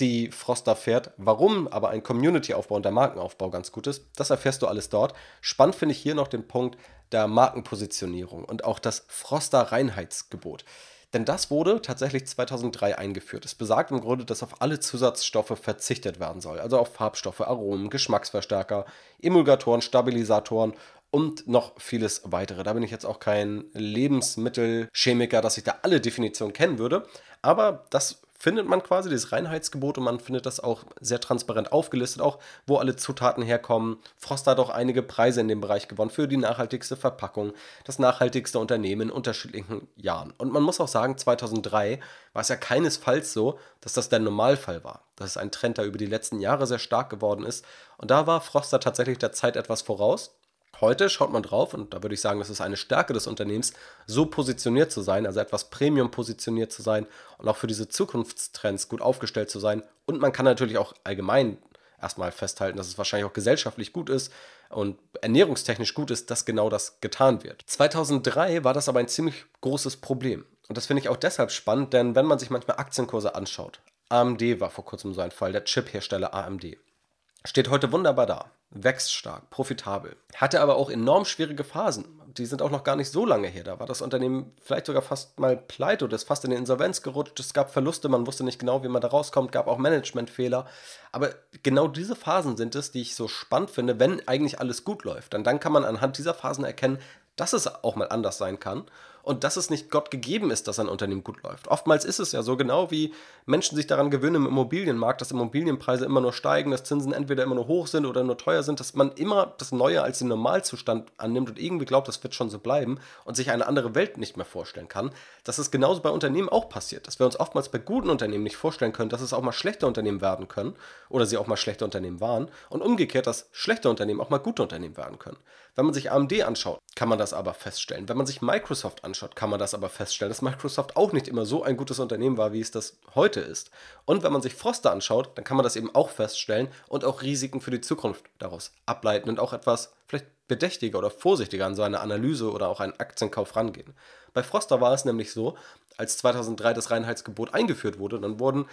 die Froster fährt. Warum aber ein Community-Aufbau und der Markenaufbau ganz gut ist, das erfährst du alles dort. Spannend finde ich hier noch den Punkt der Markenpositionierung und auch das Froster Reinheitsgebot. Denn das wurde tatsächlich 2003 eingeführt. Es besagt im Grunde, dass auf alle Zusatzstoffe verzichtet werden soll. Also auf Farbstoffe, Aromen, Geschmacksverstärker, Emulgatoren, Stabilisatoren und noch vieles weitere. Da bin ich jetzt auch kein Lebensmittelchemiker, dass ich da alle Definitionen kennen würde. Aber das findet man quasi, dieses Reinheitsgebot, und man findet das auch sehr transparent aufgelistet, auch wo alle Zutaten herkommen. Frost hat auch einige Preise in dem Bereich gewonnen für die nachhaltigste Verpackung, das nachhaltigste Unternehmen in unterschiedlichen Jahren. Und man muss auch sagen, 2003 war es ja keinesfalls so, dass das der Normalfall war. Das ist ein Trend, der über die letzten Jahre sehr stark geworden ist. Und da war Froster tatsächlich der Zeit etwas voraus. Heute schaut man drauf, und da würde ich sagen, das ist eine Stärke des Unternehmens, so positioniert zu sein, also etwas Premium positioniert zu sein und auch für diese Zukunftstrends gut aufgestellt zu sein. Und man kann natürlich auch allgemein erstmal festhalten, dass es wahrscheinlich auch gesellschaftlich gut ist und ernährungstechnisch gut ist, dass genau das getan wird. 2003 war das aber ein ziemlich großes Problem. Und das finde ich auch deshalb spannend, denn wenn man sich manchmal Aktienkurse anschaut, AMD war vor kurzem so ein Fall, der Chip-Hersteller AMD. Steht heute wunderbar da, wächst stark, profitabel, hatte aber auch enorm schwierige Phasen. die sind auch noch gar nicht so lange her. Da war das Unternehmen vielleicht sogar fast mal pleite oder ist fast in die Insolvenz gerutscht. Es gab Verluste, man wusste nicht genau, wie man da rauskommt, gab auch Managementfehler. Aber genau diese Phasen sind es, die ich so spannend finde, wenn eigentlich alles gut läuft. Dann, dann kann man anhand dieser Phasen erkennen, dass es auch mal anders sein kann und dass es nicht Gott gegeben ist, dass ein Unternehmen gut läuft. Oftmals ist es ja so, genau wie Menschen sich daran gewöhnen im Immobilienmarkt, dass Immobilienpreise immer nur steigen, dass Zinsen entweder immer nur hoch sind oder nur teuer sind, dass man immer das Neue als den Normalzustand annimmt und irgendwie glaubt, das wird schon so bleiben und sich eine andere Welt nicht mehr vorstellen kann. Dass es genauso bei Unternehmen auch passiert, dass wir uns oftmals bei guten Unternehmen nicht vorstellen können, dass es auch mal schlechte Unternehmen werden können oder sie auch mal schlechte Unternehmen waren und umgekehrt, dass schlechte Unternehmen auch mal gute Unternehmen werden können. Wenn man sich AMD anschaut, kann man das aber feststellen. Wenn man sich Microsoft anschaut, kann man das aber feststellen, dass Microsoft auch nicht immer so ein gutes Unternehmen war, wie es das heute ist. Und wenn man sich Froster anschaut, dann kann man das eben auch feststellen und auch Risiken für die Zukunft daraus ableiten und auch etwas vielleicht bedächtiger oder vorsichtiger an so eine Analyse oder auch einen Aktienkauf rangehen. Bei Froster war es nämlich so, als 2003 das Reinheitsgebot eingeführt wurde, dann wurden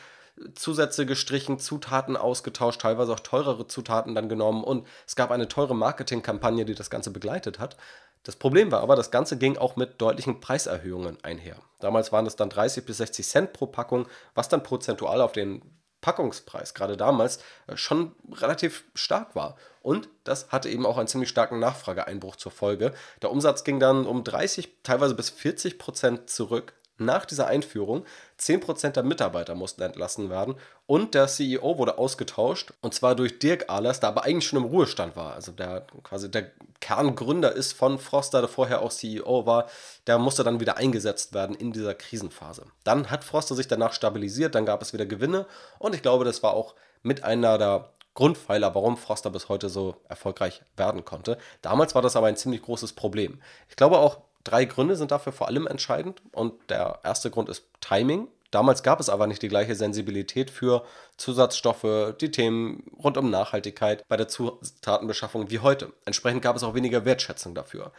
Zusätze gestrichen, Zutaten ausgetauscht, teilweise auch teurere Zutaten dann genommen und es gab eine teure Marketingkampagne, die das Ganze begleitet hat. Das Problem war aber, das Ganze ging auch mit deutlichen Preiserhöhungen einher. Damals waren es dann 30 bis 60 Cent pro Packung, was dann prozentual auf den Packungspreis gerade damals äh, schon relativ stark war. Und das hatte eben auch einen ziemlich starken Nachfrageeinbruch zur Folge. Der Umsatz ging dann um 30, teilweise bis 40 Prozent zurück nach dieser Einführung 10% der Mitarbeiter mussten entlassen werden und der CEO wurde ausgetauscht und zwar durch Dirk Ahlers, der aber eigentlich schon im Ruhestand war. Also der quasi der Kerngründer ist von Froster, der vorher auch CEO war, der musste dann wieder eingesetzt werden in dieser Krisenphase. Dann hat Froster sich danach stabilisiert, dann gab es wieder Gewinne und ich glaube, das war auch mit einer der Grundpfeiler, warum Froster bis heute so erfolgreich werden konnte. Damals war das aber ein ziemlich großes Problem. Ich glaube auch, Drei Gründe sind dafür vor allem entscheidend und der erste Grund ist Timing. Damals gab es aber nicht die gleiche Sensibilität für Zusatzstoffe, die Themen rund um Nachhaltigkeit bei der Zutatenbeschaffung wie heute. Entsprechend gab es auch weniger Wertschätzung dafür.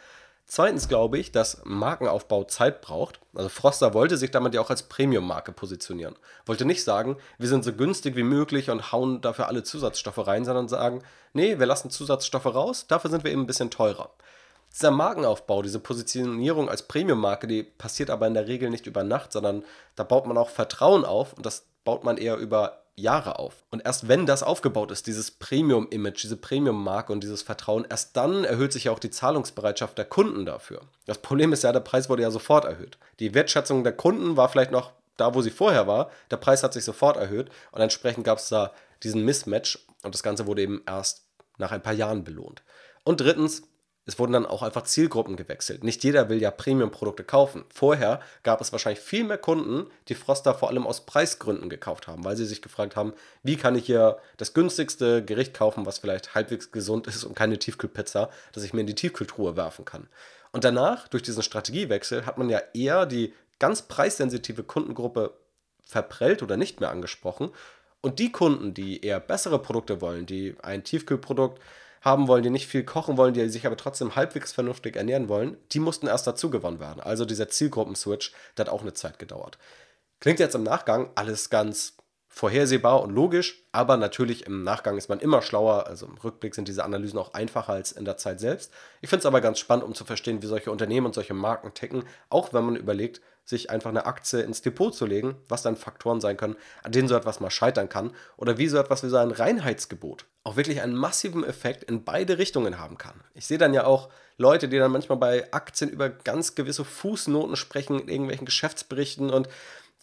Zweitens glaube ich, dass Markenaufbau Zeit braucht. Also Froster wollte sich damit ja auch als Premium-Marke positionieren. Wollte nicht sagen, wir sind so günstig wie möglich und hauen dafür alle Zusatzstoffe rein, sondern sagen, nee, wir lassen Zusatzstoffe raus, dafür sind wir eben ein bisschen teurer. Dieser Markenaufbau, diese Positionierung als Premium-Marke, die passiert aber in der Regel nicht über Nacht, sondern da baut man auch Vertrauen auf und das baut man eher über Jahre auf. Und erst wenn das aufgebaut ist, dieses Premium-Image, diese Premium-Marke und dieses Vertrauen, erst dann erhöht sich auch die Zahlungsbereitschaft der Kunden dafür. Das Problem ist ja, der Preis wurde ja sofort erhöht. Die Wertschätzung der Kunden war vielleicht noch da, wo sie vorher war. Der Preis hat sich sofort erhöht und entsprechend gab es da diesen Mismatch und das Ganze wurde eben erst nach ein paar Jahren belohnt. Und drittens, es wurden dann auch einfach Zielgruppen gewechselt. Nicht jeder will ja Premium-Produkte kaufen. Vorher gab es wahrscheinlich viel mehr Kunden, die Froster vor allem aus Preisgründen gekauft haben, weil sie sich gefragt haben, wie kann ich hier das günstigste Gericht kaufen, was vielleicht halbwegs gesund ist und keine Tiefkühlpizza, dass ich mir in die Tiefkühltruhe werfen kann. Und danach, durch diesen Strategiewechsel, hat man ja eher die ganz preissensitive Kundengruppe verprellt oder nicht mehr angesprochen. Und die Kunden, die eher bessere Produkte wollen, die ein Tiefkühlprodukt haben wollen, die nicht viel kochen wollen, die sich aber trotzdem halbwegs vernünftig ernähren wollen, die mussten erst dazu gewonnen werden. Also dieser Zielgruppen-Switch, der hat auch eine Zeit gedauert. Klingt jetzt im Nachgang alles ganz vorhersehbar und logisch, aber natürlich im Nachgang ist man immer schlauer. Also im Rückblick sind diese Analysen auch einfacher als in der Zeit selbst. Ich finde es aber ganz spannend, um zu verstehen, wie solche Unternehmen und solche Marken ticken, auch wenn man überlegt, sich einfach eine Aktie ins Depot zu legen, was dann Faktoren sein können, an denen so etwas mal scheitern kann oder wie so etwas wie so ein Reinheitsgebot auch wirklich einen massiven Effekt in beide Richtungen haben kann. Ich sehe dann ja auch Leute, die dann manchmal bei Aktien über ganz gewisse Fußnoten sprechen in irgendwelchen Geschäftsberichten und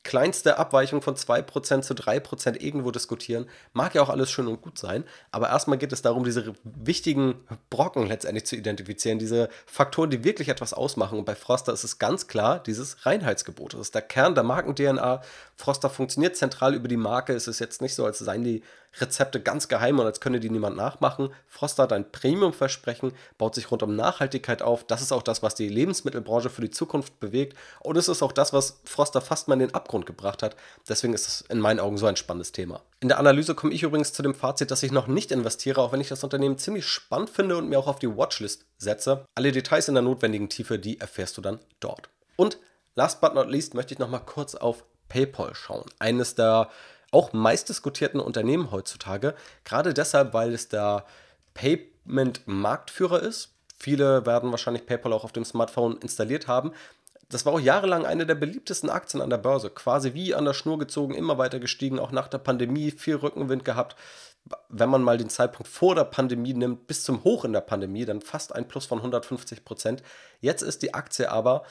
kleinste Abweichung von 2% zu 3% irgendwo diskutieren. Mag ja auch alles schön und gut sein, aber erstmal geht es darum, diese wichtigen Brocken letztendlich zu identifizieren, diese Faktoren, die wirklich etwas ausmachen. Und bei Froster ist es ganz klar dieses Reinheitsgebot. Das ist der Kern der Marken-DNA. Froster funktioniert zentral über die Marke. Es ist jetzt nicht so, als seien die Rezepte ganz geheim und als könne die niemand nachmachen. Froster hat ein Premium-Versprechen, baut sich rund um Nachhaltigkeit auf. Das ist auch das, was die Lebensmittelbranche für die Zukunft bewegt. Und es ist auch das, was Froster fast mal in den Abgrund gebracht hat. Deswegen ist es in meinen Augen so ein spannendes Thema. In der Analyse komme ich übrigens zu dem Fazit, dass ich noch nicht investiere, auch wenn ich das Unternehmen ziemlich spannend finde und mir auch auf die Watchlist setze. Alle Details in der notwendigen Tiefe, die erfährst du dann dort. Und last but not least möchte ich noch mal kurz auf PayPal schauen. Eines der auch meistdiskutierten Unternehmen heutzutage. Gerade deshalb, weil es der Payment-Marktführer ist. Viele werden wahrscheinlich PayPal auch auf dem Smartphone installiert haben. Das war auch jahrelang eine der beliebtesten Aktien an der Börse. Quasi wie an der Schnur gezogen, immer weiter gestiegen, auch nach der Pandemie viel Rückenwind gehabt. Wenn man mal den Zeitpunkt vor der Pandemie nimmt, bis zum Hoch in der Pandemie, dann fast ein Plus von 150 Prozent. Jetzt ist die Aktie aber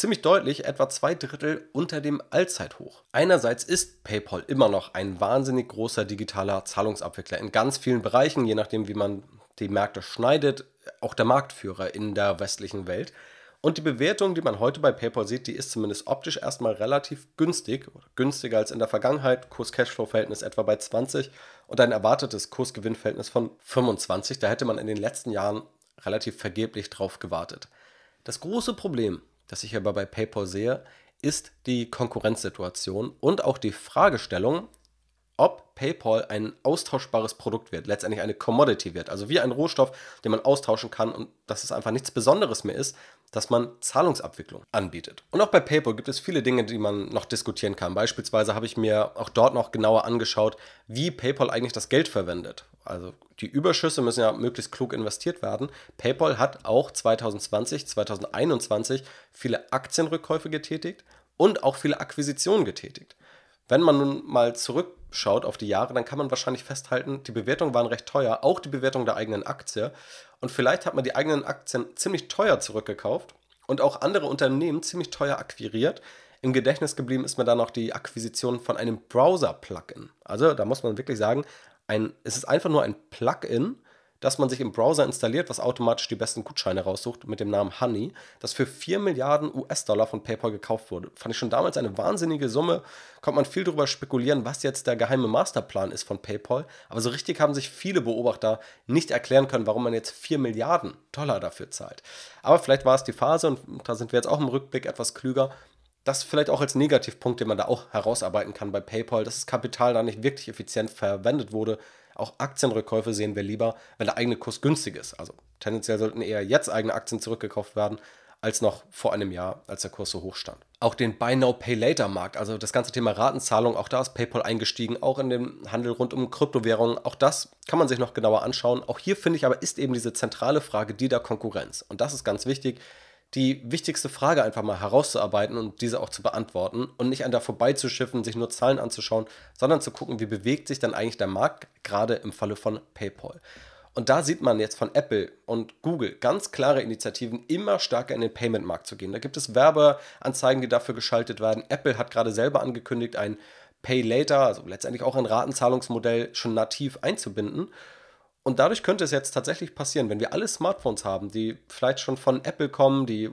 ziemlich deutlich etwa zwei Drittel unter dem Allzeithoch. Einerseits ist PayPal immer noch ein wahnsinnig großer digitaler Zahlungsabwickler in ganz vielen Bereichen, je nachdem, wie man die Märkte schneidet, auch der Marktführer in der westlichen Welt. Und die Bewertung, die man heute bei PayPal sieht, die ist zumindest optisch erstmal relativ günstig, günstiger als in der Vergangenheit. Kurs-Cashflow-Verhältnis etwa bei 20 und ein erwartetes Kurs-Gewinn-Verhältnis von 25. Da hätte man in den letzten Jahren relativ vergeblich drauf gewartet. Das große Problem das ich aber bei PayPal sehe, ist die Konkurrenzsituation und auch die Fragestellung, ob PayPal ein austauschbares Produkt wird, letztendlich eine Commodity wird, also wie ein Rohstoff, den man austauschen kann und dass es einfach nichts Besonderes mehr ist, dass man Zahlungsabwicklung anbietet. Und auch bei PayPal gibt es viele Dinge, die man noch diskutieren kann. Beispielsweise habe ich mir auch dort noch genauer angeschaut, wie PayPal eigentlich das Geld verwendet. Also die Überschüsse müssen ja möglichst klug investiert werden. PayPal hat auch 2020, 2021 viele Aktienrückkäufe getätigt und auch viele Akquisitionen getätigt. Wenn man nun mal zurückschaut auf die Jahre, dann kann man wahrscheinlich festhalten, die Bewertungen waren recht teuer, auch die Bewertung der eigenen Aktie. Und vielleicht hat man die eigenen Aktien ziemlich teuer zurückgekauft und auch andere Unternehmen ziemlich teuer akquiriert. Im Gedächtnis geblieben ist mir dann noch die Akquisition von einem Browser-Plugin. Also da muss man wirklich sagen, ein, es ist einfach nur ein Plugin, das man sich im Browser installiert, was automatisch die besten Gutscheine raussucht mit dem Namen Honey, das für 4 Milliarden US-Dollar von PayPal gekauft wurde. Fand ich schon damals eine wahnsinnige Summe. Kommt man viel darüber spekulieren, was jetzt der geheime Masterplan ist von PayPal. Aber so richtig haben sich viele Beobachter nicht erklären können, warum man jetzt 4 Milliarden Dollar dafür zahlt. Aber vielleicht war es die Phase und da sind wir jetzt auch im Rückblick etwas klüger. Das vielleicht auch als Negativpunkt, den man da auch herausarbeiten kann bei PayPal, dass das Kapital da nicht wirklich effizient verwendet wurde auch Aktienrückkäufe sehen wir lieber, wenn der eigene Kurs günstig ist. Also tendenziell sollten eher jetzt eigene Aktien zurückgekauft werden, als noch vor einem Jahr, als der Kurs so hoch stand. Auch den Buy Now Pay Later Markt, also das ganze Thema Ratenzahlung, auch da ist PayPal eingestiegen, auch in den Handel rund um Kryptowährungen, auch das kann man sich noch genauer anschauen. Auch hier finde ich aber ist eben diese zentrale Frage die der Konkurrenz und das ist ganz wichtig die wichtigste Frage einfach mal herauszuarbeiten und diese auch zu beantworten und nicht an da vorbeizuschiffen, sich nur Zahlen anzuschauen, sondern zu gucken, wie bewegt sich dann eigentlich der Markt, gerade im Falle von PayPal. Und da sieht man jetzt von Apple und Google ganz klare Initiativen, immer stärker in den Payment-Markt zu gehen. Da gibt es Werbeanzeigen, die dafür geschaltet werden. Apple hat gerade selber angekündigt, ein Pay Later, also letztendlich auch ein Ratenzahlungsmodell schon nativ einzubinden. Und dadurch könnte es jetzt tatsächlich passieren, wenn wir alle Smartphones haben, die vielleicht schon von Apple kommen, die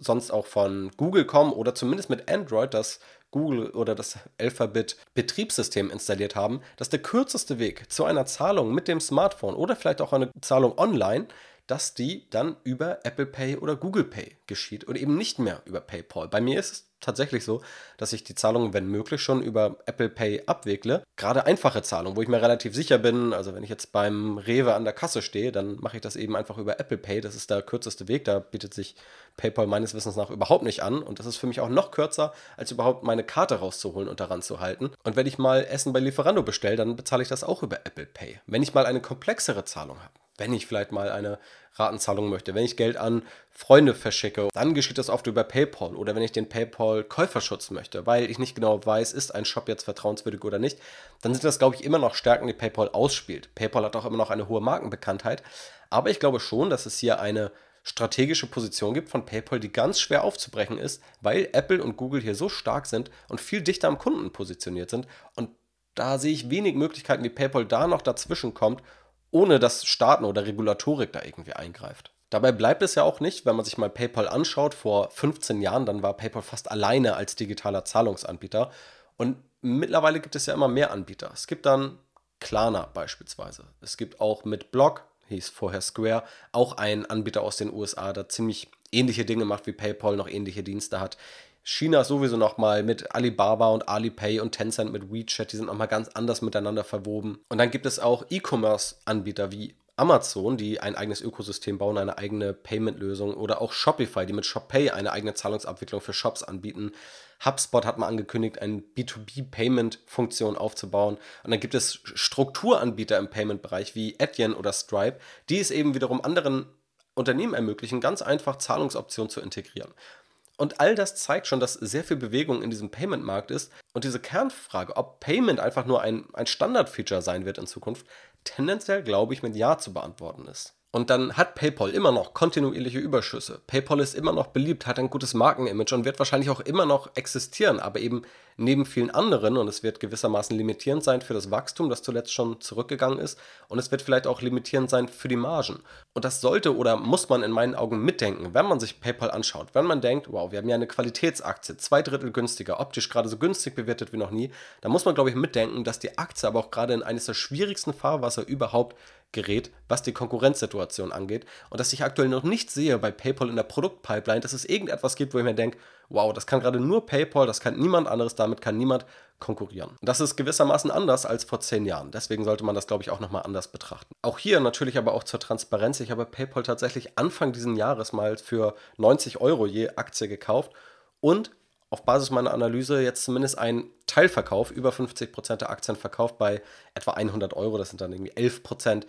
sonst auch von Google kommen oder zumindest mit Android, das Google oder das Alphabet Betriebssystem installiert haben, dass der kürzeste Weg zu einer Zahlung mit dem Smartphone oder vielleicht auch eine Zahlung online dass die dann über Apple Pay oder Google Pay geschieht und eben nicht mehr über PayPal. Bei mir ist es tatsächlich so, dass ich die Zahlungen, wenn möglich, schon über Apple Pay abwickle. Gerade einfache Zahlungen, wo ich mir relativ sicher bin, also wenn ich jetzt beim Rewe an der Kasse stehe, dann mache ich das eben einfach über Apple Pay. Das ist der kürzeste Weg. Da bietet sich PayPal meines Wissens nach überhaupt nicht an. Und das ist für mich auch noch kürzer, als überhaupt meine Karte rauszuholen und daran zu halten. Und wenn ich mal Essen bei Lieferando bestelle, dann bezahle ich das auch über Apple Pay. Wenn ich mal eine komplexere Zahlung habe, wenn ich vielleicht mal eine Ratenzahlung möchte, wenn ich Geld an Freunde verschicke, dann geschieht das oft über PayPal oder wenn ich den PayPal Käuferschutz möchte, weil ich nicht genau weiß, ist ein Shop jetzt vertrauenswürdig oder nicht, dann sind das, glaube ich, immer noch Stärken, die PayPal ausspielt. PayPal hat auch immer noch eine hohe Markenbekanntheit, aber ich glaube schon, dass es hier eine strategische Position gibt von PayPal, die ganz schwer aufzubrechen ist, weil Apple und Google hier so stark sind und viel dichter am Kunden positioniert sind. Und da sehe ich wenig Möglichkeiten, wie PayPal da noch dazwischen kommt ohne dass Staaten oder Regulatorik da irgendwie eingreift. Dabei bleibt es ja auch nicht, wenn man sich mal PayPal anschaut, vor 15 Jahren, dann war PayPal fast alleine als digitaler Zahlungsanbieter. Und mittlerweile gibt es ja immer mehr Anbieter. Es gibt dann Klarna beispielsweise. Es gibt auch mit Block, hieß vorher Square, auch einen Anbieter aus den USA, der ziemlich ähnliche Dinge macht wie PayPal, noch ähnliche Dienste hat. China sowieso nochmal mit Alibaba und Alipay und Tencent mit WeChat, die sind nochmal ganz anders miteinander verwoben. Und dann gibt es auch E-Commerce-Anbieter wie Amazon, die ein eigenes Ökosystem bauen, eine eigene Payment-Lösung oder auch Shopify, die mit ShopPay eine eigene Zahlungsabwicklung für Shops anbieten. HubSpot hat mal angekündigt, eine B2B-Payment-Funktion aufzubauen. Und dann gibt es Strukturanbieter im Payment-Bereich wie Adyen oder Stripe, die es eben wiederum anderen Unternehmen ermöglichen, ganz einfach Zahlungsoptionen zu integrieren. Und all das zeigt schon, dass sehr viel Bewegung in diesem Payment-Markt ist. Und diese Kernfrage, ob Payment einfach nur ein, ein Standard-Feature sein wird in Zukunft, tendenziell, glaube ich, mit Ja zu beantworten ist. Und dann hat PayPal immer noch kontinuierliche Überschüsse. PayPal ist immer noch beliebt, hat ein gutes Markenimage und wird wahrscheinlich auch immer noch existieren, aber eben neben vielen anderen und es wird gewissermaßen limitierend sein für das Wachstum, das zuletzt schon zurückgegangen ist und es wird vielleicht auch limitierend sein für die Margen. Und das sollte oder muss man in meinen Augen mitdenken, wenn man sich PayPal anschaut. Wenn man denkt, wow, wir haben ja eine Qualitätsaktie, zwei Drittel günstiger, optisch gerade so günstig bewertet wie noch nie, dann muss man, glaube ich, mitdenken, dass die Aktie aber auch gerade in eines der schwierigsten Fahrwasser überhaupt gerät, was die Konkurrenzsituation angeht. Und dass ich aktuell noch nicht sehe bei PayPal in der Produktpipeline, dass es irgendetwas gibt, wo ich mir denke, wow, das kann gerade nur PayPal, das kann niemand anderes, damit kann niemand konkurrieren. Das ist gewissermaßen anders als vor zehn Jahren. Deswegen sollte man das, glaube ich, auch nochmal anders betrachten. Auch hier natürlich aber auch zur Transparenz. Ich habe PayPal tatsächlich Anfang dieses Jahres mal für 90 Euro je Aktie gekauft und auf Basis meiner Analyse jetzt zumindest einen Teilverkauf, über 50% der Aktien verkauft bei etwa 100 Euro. Das sind dann irgendwie 11%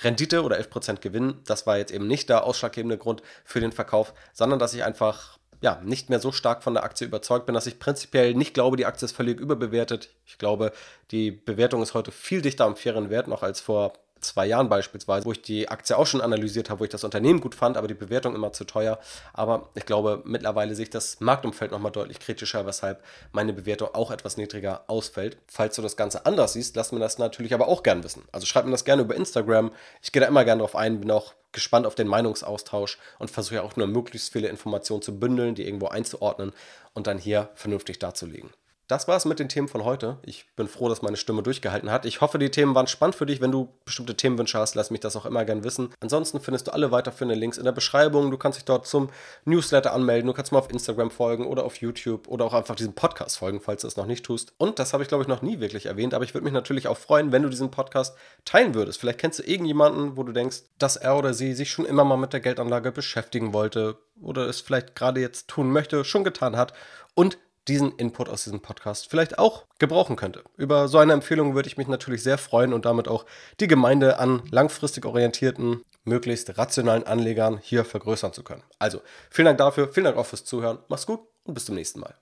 Rendite oder 11% Gewinn. Das war jetzt eben nicht der ausschlaggebende Grund für den Verkauf, sondern dass ich einfach ja, nicht mehr so stark von der Aktie überzeugt bin, dass ich prinzipiell nicht glaube, die Aktie ist völlig überbewertet. Ich glaube, die Bewertung ist heute viel dichter am fairen Wert noch als vor zwei Jahren beispielsweise, wo ich die Aktie auch schon analysiert habe, wo ich das Unternehmen gut fand, aber die Bewertung immer zu teuer. Aber ich glaube, mittlerweile sehe ich das Marktumfeld nochmal deutlich kritischer, weshalb meine Bewertung auch etwas niedriger ausfällt. Falls du das Ganze anders siehst, lass mir das natürlich aber auch gern wissen. Also schreib mir das gerne über Instagram. Ich gehe da immer gerne drauf ein, bin auch gespannt auf den Meinungsaustausch und versuche auch nur möglichst viele Informationen zu bündeln, die irgendwo einzuordnen und dann hier vernünftig darzulegen. Das war es mit den Themen von heute. Ich bin froh, dass meine Stimme durchgehalten hat. Ich hoffe, die Themen waren spannend für dich. Wenn du bestimmte Themenwünsche hast, lass mich das auch immer gern wissen. Ansonsten findest du alle weiterführenden Links in der Beschreibung. Du kannst dich dort zum Newsletter anmelden. Du kannst mir auf Instagram folgen oder auf YouTube oder auch einfach diesem Podcast folgen, falls du es noch nicht tust. Und das habe ich, glaube ich, noch nie wirklich erwähnt, aber ich würde mich natürlich auch freuen, wenn du diesen Podcast teilen würdest. Vielleicht kennst du irgendjemanden, wo du denkst, dass er oder sie sich schon immer mal mit der Geldanlage beschäftigen wollte oder es vielleicht gerade jetzt tun möchte, schon getan hat und diesen Input aus diesem Podcast vielleicht auch gebrauchen könnte. Über so eine Empfehlung würde ich mich natürlich sehr freuen und damit auch die Gemeinde an langfristig orientierten, möglichst rationalen Anlegern hier vergrößern zu können. Also, vielen Dank dafür, vielen Dank auch fürs Zuhören. Mach's gut und bis zum nächsten Mal.